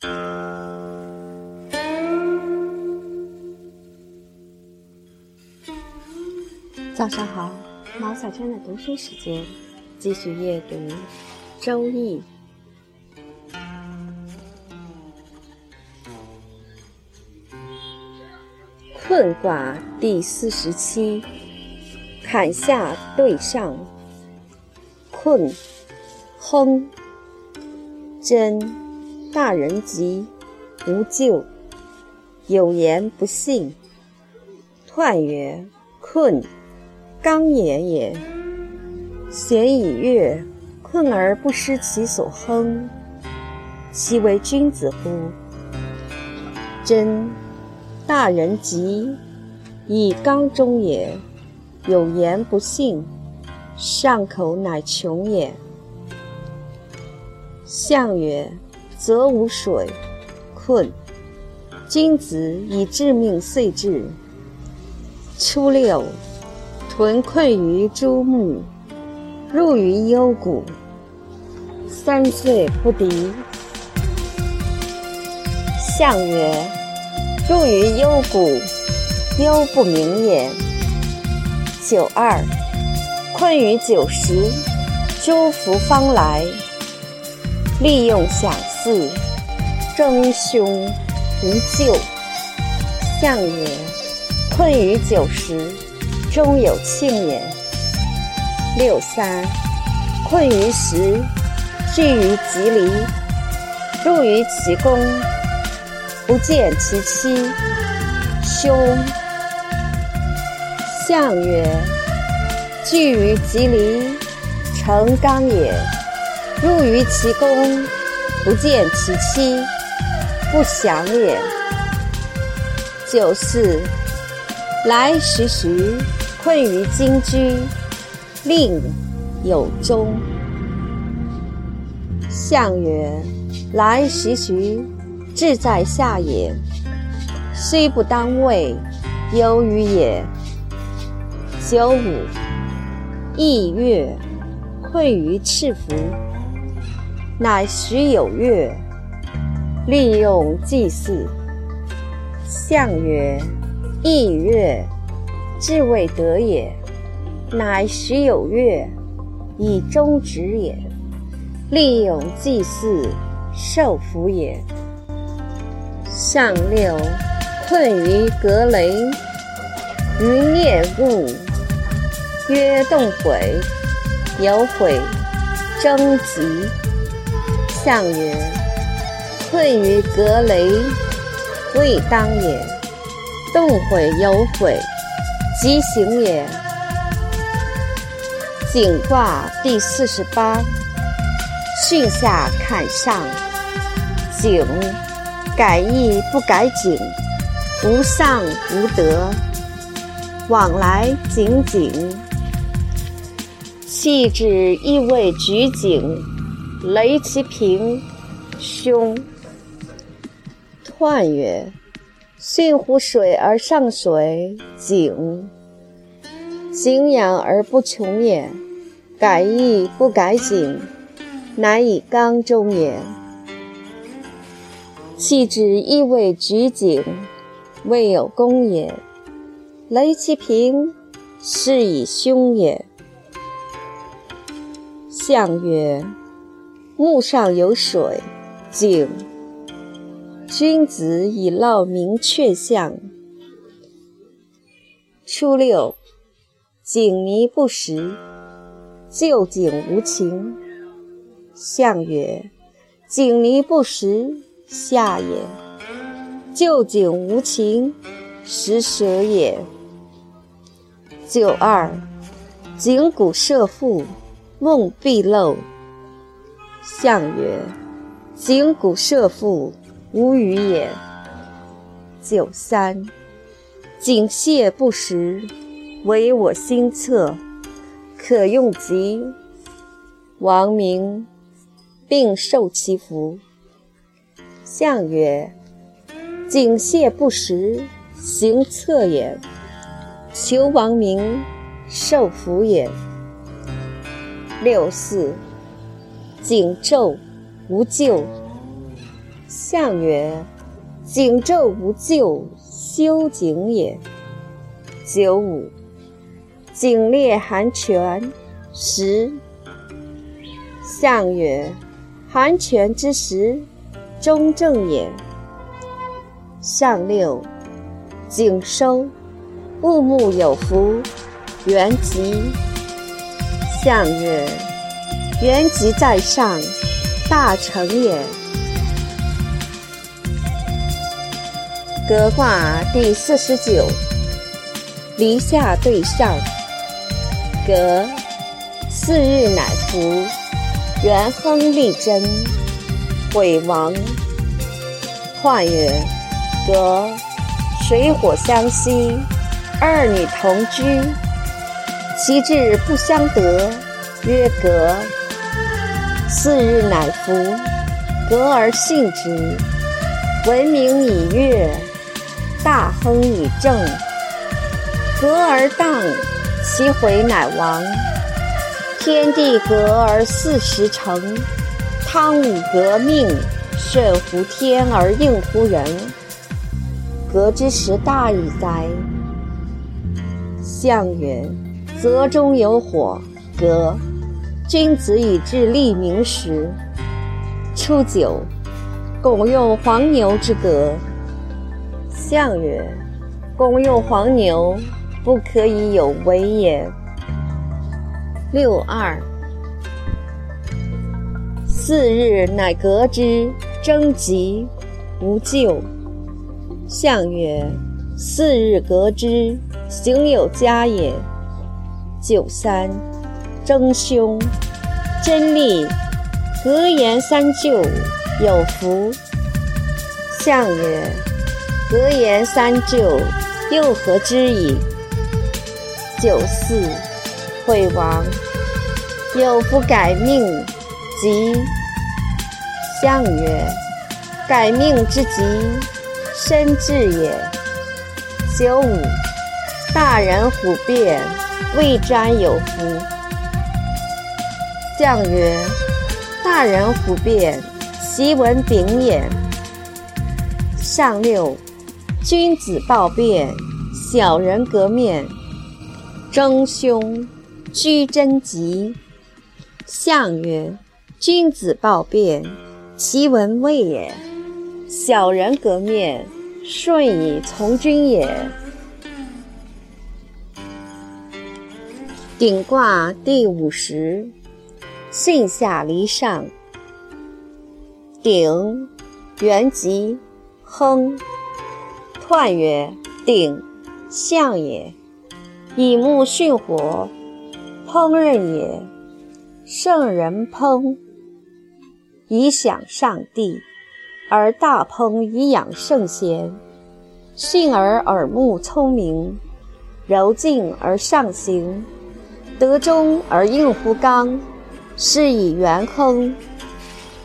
早上好，毛小娟的读书时间，继续阅读《周易》。困卦第四十七，坎下对上。困，亨，真，大人吉，无咎。有言不信。彖曰：困。刚也也，咸以悦，困而不失其所亨，其为君子乎？真，大人吉，以刚中也。有言不信，上口乃穷也。象曰：则无水，困。君子以致命遂至。初六。屯困于诸木，入于幽谷。三岁不敌。象曰：入于幽谷，幽不明也。九二，困于九十，诸福方来。利用享祀，争凶无咎。象曰：困于九十。终有庆也。六三，困于时，聚于吉离，入于其宫，不见其妻，凶。象曰：聚于吉离，成刚也；入于其宫，不见其妻，不祥也。九四，来时徐。困于金居，令有终。象曰：来时徐，志在下也。虽不当位，忧于也。九五，羿月，困于赤服，乃时有月，利用祭祀。象曰：羿月。志未得也，乃时有月，以终止也。利用祭祀，受福也。上六，困于葛雷，云灭雾，曰动悔，有悔，征吉。象曰：困于葛雷，未当也。动悔有悔。吉行也。景卦第四十八，巽下坎上。景，改易不改景，无上无德，往来井井。气质意味举井，雷其平，凶。彖曰。巽乎水而上水，井。井养而不穷也。改易不改井，乃以刚中也。气之亦未举井，未有功也。雷其平，是以凶也。象曰：木上有水，井。君子以烙明确象。初六，井泥不食，旧井无情。象曰：井泥不食，下也；旧井无情，食蛇也。九二，井谷射覆，梦必漏。象曰：井谷射覆。无语也。九三，井蟹不食，唯我心恻，可用疾。王明，并受其福。象曰：井蟹不食，行恻也。求王明，受福也。六四，井昼无咎。象曰：景昼无咎，修景也。九五，景烈寒泉，时。象曰：寒泉之时，中正也。上六，景收，物木有福，元吉。象曰：元吉在上，大成也。革卦第四十九，离下对上。革，四日乃服，元亨利贞，毁亡。彖曰：革，水火相息，二女同居。其志不相得，曰革。四日乃服，革而信之。文明以乐，大亨以正。革而当，其悔乃亡。天地革而四时成。汤武革命，顺乎天而应乎人。革之时大矣哉！象曰。泽中有火，革。君子以治利民时。初九，公用黄牛之革。象曰：公用黄牛，不可以有为也。六二，四日乃革之，征吉，无咎。象曰：四日革之，行有嘉也。九三，征凶，真利，格言三就，有福。象曰：格言三就，又何之矣？九四，惠王，有福改命，吉。象曰：改命之吉，身至也。九五，大人虎变。未瞻有福。象曰：大人虎变，其文炳也。上六，君子报变，小人革面。征凶，居贞吉。象曰：君子报变，其文未也。小人革面，顺以从君也。鼎卦第五十，巽下离上。鼎，元吉，亨。彖曰：鼎，象也。以木巽火，烹饪也。圣人烹，以享上帝；而大烹以养圣贤。巽而耳目聪明，柔静而上行。德中而应乎刚，是以元亨。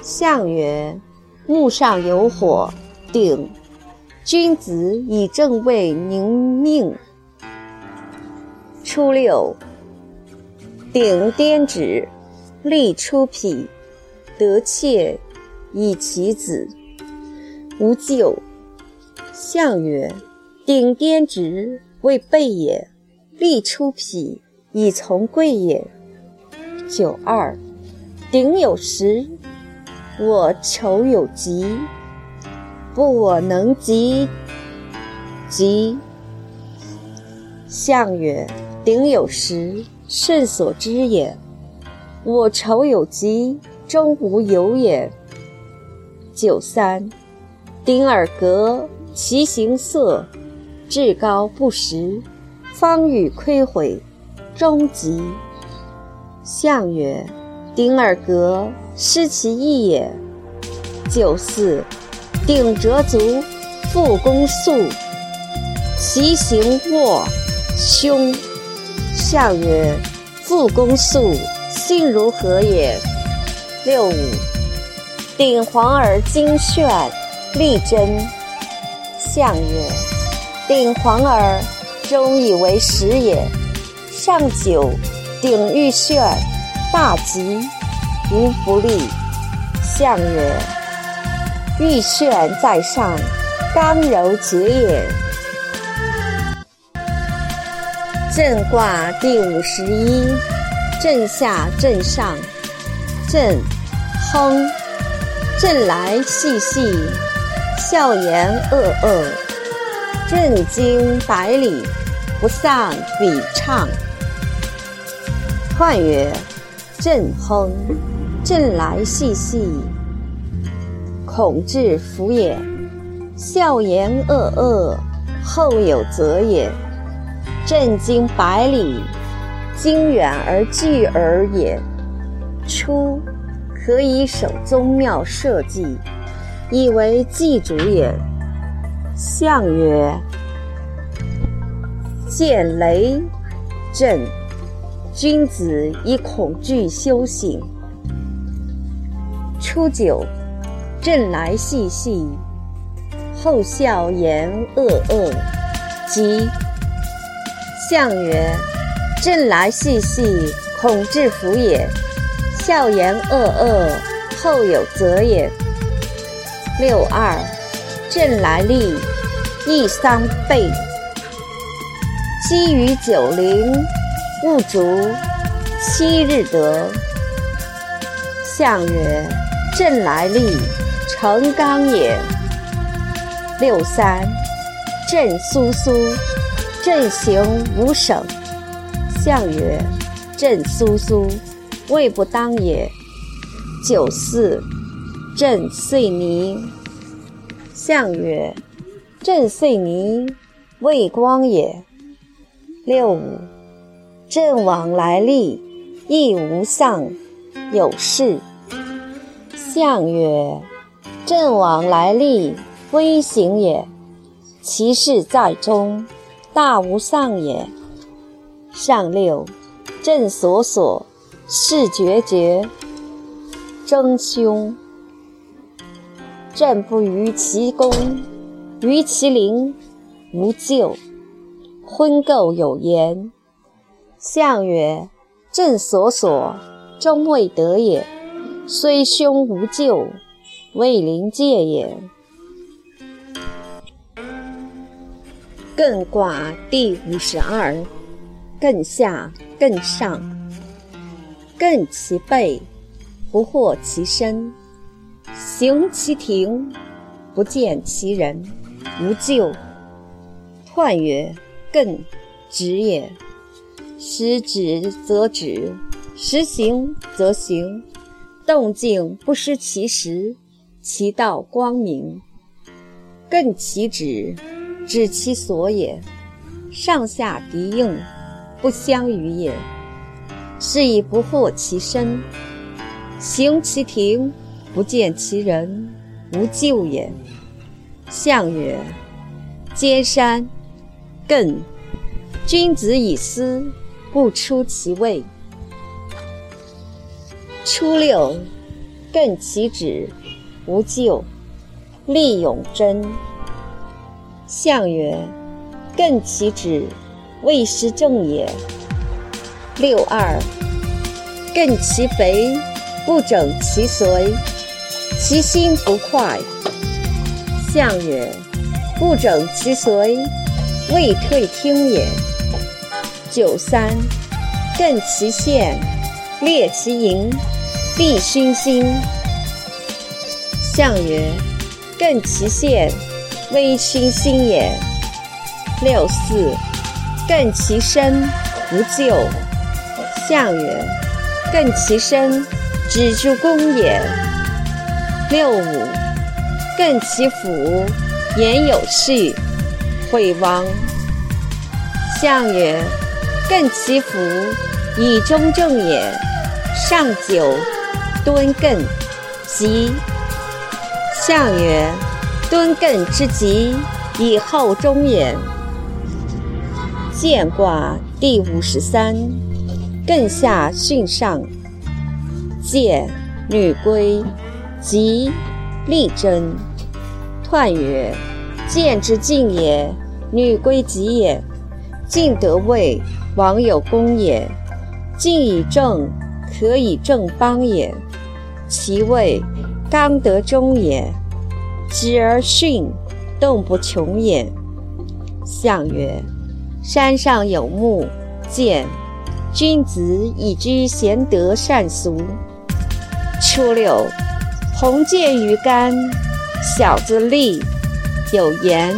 象曰：木上有火，鼎。君子以正位宁命。初六，鼎颠直，利出匹，得妾以其子，无咎。象曰：鼎颠止，为备也；利出匹。以从贵也。九二，鼎有时，我丑有疾，不我能及。疾。象曰：鼎有时，甚所之也。我丑有疾，终无有也。九三，鼎而革，其形色，至高不实，方与窥毁。终极。象曰：鼎而革，失其义也。九四，鼎折足，复弓速，其形卧凶。象曰：复弓速，性如何也？六五，鼎黄而金炫，利贞。象曰：鼎黄而终以为实也。上九，鼎欲炫，大吉，无不利。象曰：玉旋在上，刚柔结也。震卦第五十一，震下震上，震，亨，震来细细，笑言恶恶，震惊百里，不丧比畅。彖曰：震亨，震来细细。恐至福也，笑言恶恶，后有则也。震惊百里，经远而聚而也。初，可以守宗庙社稷，以为祭主也。象曰：见雷震，君子以恐惧修行。初九。震来细细，后笑言恶恶，即象曰：震来细细，恐至福也；笑言恶恶，后有则也。六二，震来利，益三倍。积于九陵，勿足七日得。象曰：震来利。成刚也。六三，震苏苏，震行无省。象曰：震苏苏，未不当也。九四，震遂泥。象曰：震遂泥，未光也。六五，震往来利，亦无丧，有事。象曰。震往来利，微行也；其事在中，大无丧也。上六，震所所，事决绝，争凶。震不于其功，于其陵，无咎。婚媾有言。象曰：震所所，终未得也。虽凶无咎。未临界也。艮卦第五十二，艮下艮上，艮其背，不获其身；行其庭，不见其人，无咎。彖曰：艮，止也。时止则止，时行则行，动静不失其时。其道光明，艮其止，止其所也。上下敌应，不相与也。是以不获其身，行其庭，不见其人，无咎也。象曰：皆山，艮。君子以思，不出其位。初六，艮其止。无咎，利永贞。象曰：艮其止，未失正也。六二，艮其肥，不整其髓，其心不快。象曰：不整其髓，未退听也。九三，艮其线，列其营，必熏心。象曰：艮其线，微熏心也。六四，艮其身，不咎。象曰：艮其身，止诸功也。六五，艮其府，言有序，毁亡。象曰：艮其府，以中正也。上九，敦艮，吉。象曰：敦艮之吉，以后中也。见卦第五十三，艮下巽上，见女归，吉，利贞。彖曰：见之进也，女归吉也。进得位，王有功也。进以正，可以正邦也。其位。刚得中也，直而巽，动不穷也。象曰：山上有木，见君子以居贤德善俗。初六，鸿渐于干，小子立，有言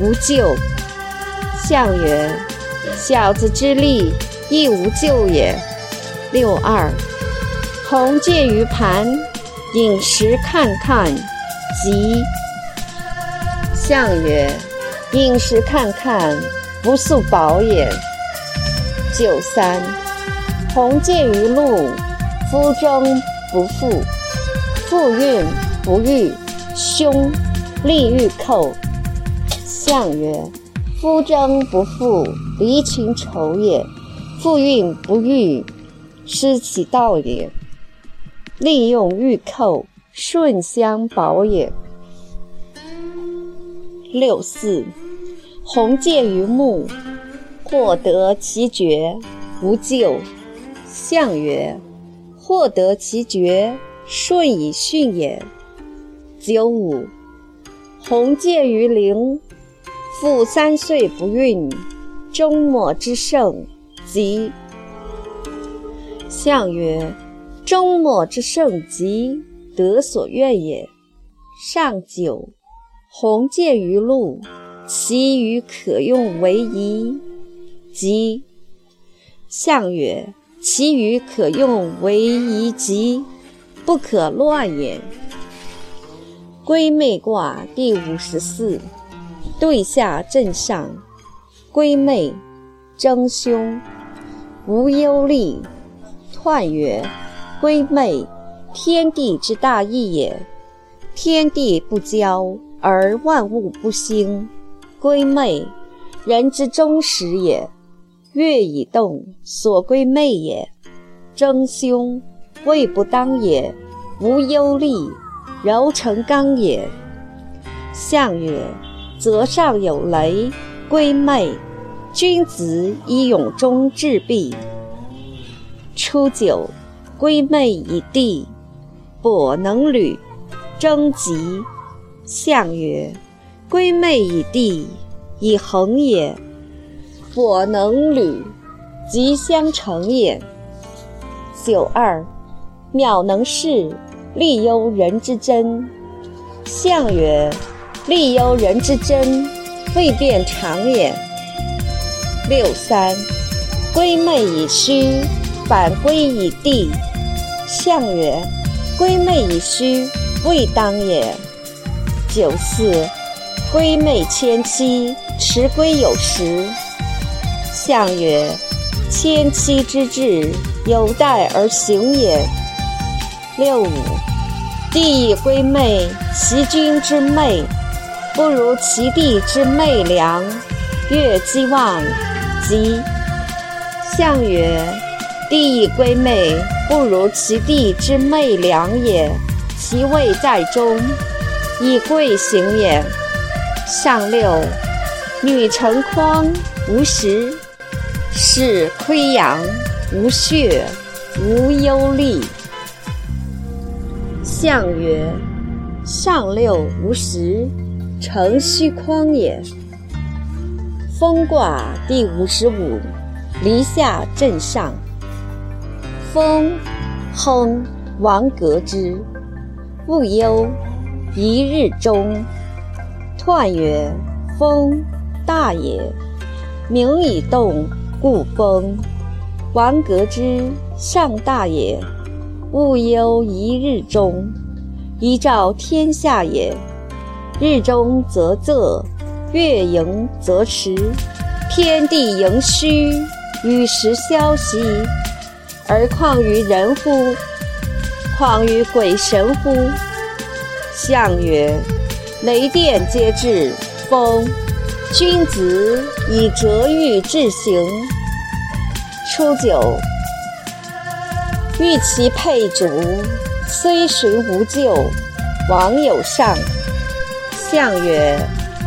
无咎。象曰：小子之立，亦无咎也。六二，鸿渐于盘，饮食看看，吉。象曰：饮食看看，不素饱也。九三，鸿渐于陆，夫征不复，复运不遇，凶，利欲寇。象曰：夫征不复，离群丑也；复运不遇，失其道也。利用玉寇，顺相保也。六四，鸿渐于木，获得其绝，无咎。象曰：获得其绝，顺以训也。九五，鸿渐于陵。复三岁不孕，终末之盛，吉。象曰：终末之盛吉，得所愿也。上九，鸿渐于陆，其余可用为宜，吉。象曰：其余可用为宜吉，不可乱也。归妹卦第五十四。对下震上，归妹，争凶，无忧虑。彖曰：归妹，天地之大义也。天地不交，而万物不兴。归妹，人之终始也。月以动，所归妹也。争凶，位不当也。无忧虑，柔成刚也。象曰。则上有雷，归妹。君子以永中制弊。初九，归妹以地，跛能履，征吉。象曰：归妹以地，以恒也。跛能履，吉相成也。九二，渺能事，利忧人之真。象曰。利忧人之真，未变常也。六三，归妹以虚，反归以地。象曰：归妹以虚，未当也。九四，归妹迁妻，迟归有时。象曰：迁妻之志，有待而行也。六五，地以归妹，其君之妹。不如其地之昧良，月积旺，吉。象曰：地以归昧，不如其地之昧良也。其位在中，以贵行也。上六，女成筐，无实，是亏阳，无血，无忧虑。象曰：上六，无实。成虚匡也。风卦第五十五，离下震上。风，亨，王革之。勿忧，一日中。彖曰：风，大也。名以动，故风。王革之，上大也。勿忧一日中，一照天下也。日中则仄，月盈则迟，天地盈虚，与时消息，而况于人乎？况于鬼神乎？象曰：雷电皆至，风。君子以折欲制行。初九，欲其配主，虽寻无咎，王有上。象曰：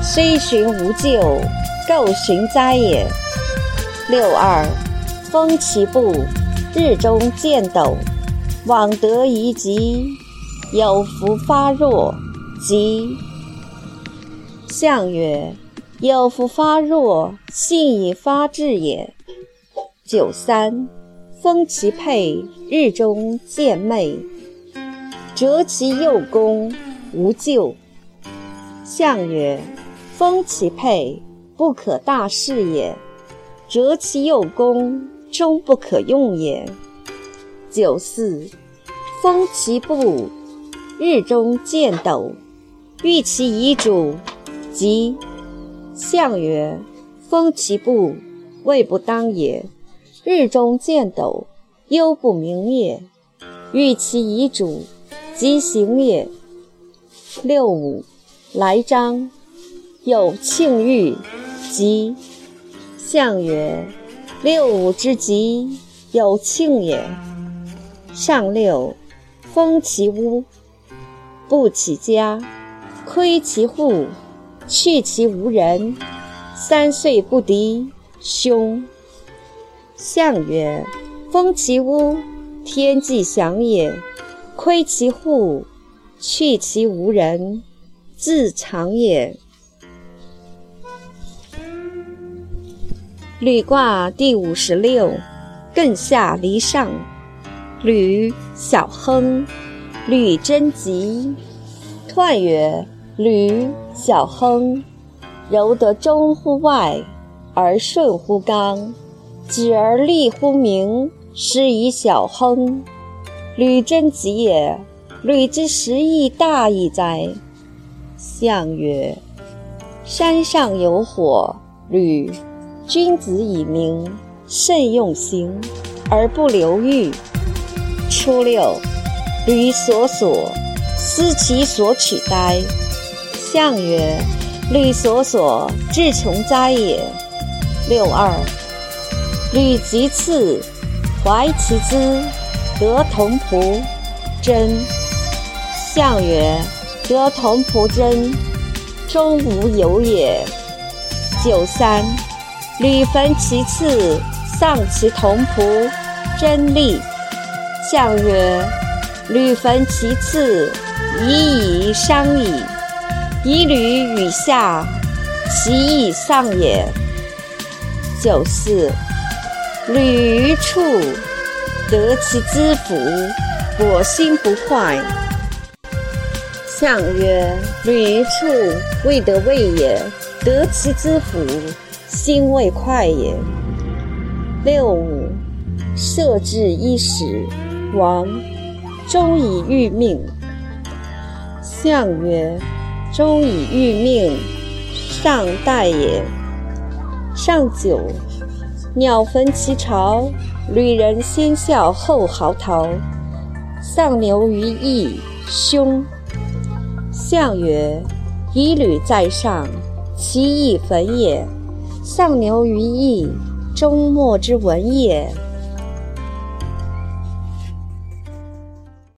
虽寻无咎，构寻哉也。六二，风其步，日中见斗，往得宜吉，有福发弱，吉。象曰：有夫发弱，性以发志也。九三，封其佩，日中见昧，折其右弓，无咎。象曰：风其佩，不可大事也；折其右弓，终不可用也。九四，风其布，日中见斗，欲其遗主，吉。象曰：风其布，未不当也。日中见斗，忧不明也；欲其遗主，吉行也。六五，来章，有庆欲，吉。象曰：六五之吉，有庆也。上六，封其屋，不起家，窥其户，去其无人，三岁不敌，凶。象曰：封其屋，天际祥也；窥其户，去其无人，自长也。履卦第五十六，艮下离上。履，小亨。履贞吉。彖曰：履，小亨。柔得中乎外，而顺乎刚。止而立乎明，是以小亨。履贞吉也，履之实亦大矣哉！象曰：山上有火，履，君子以明，慎用行，而不流欲。初六，履所所，思其所取哉！象曰：履所所，志穷哉也。六二。履其次，怀其资，得同仆，真。象曰：得同仆真，终无有也。九三，履焚其次，丧其同仆，真利。象曰：履焚其次，以以伤矣。以履与下，其义丧也。九四。履于处，得其资服，我心不坏。象曰：履于处，未得位也；得其资服，心未快也。六五，设置一时，亡。终以欲命。象曰：终以欲命，上待也。上九。鸟焚其巢，旅人先笑后嚎啕。丧牛于义，凶。象曰：以履在上，其义焚也；丧牛于邑，终莫之文也。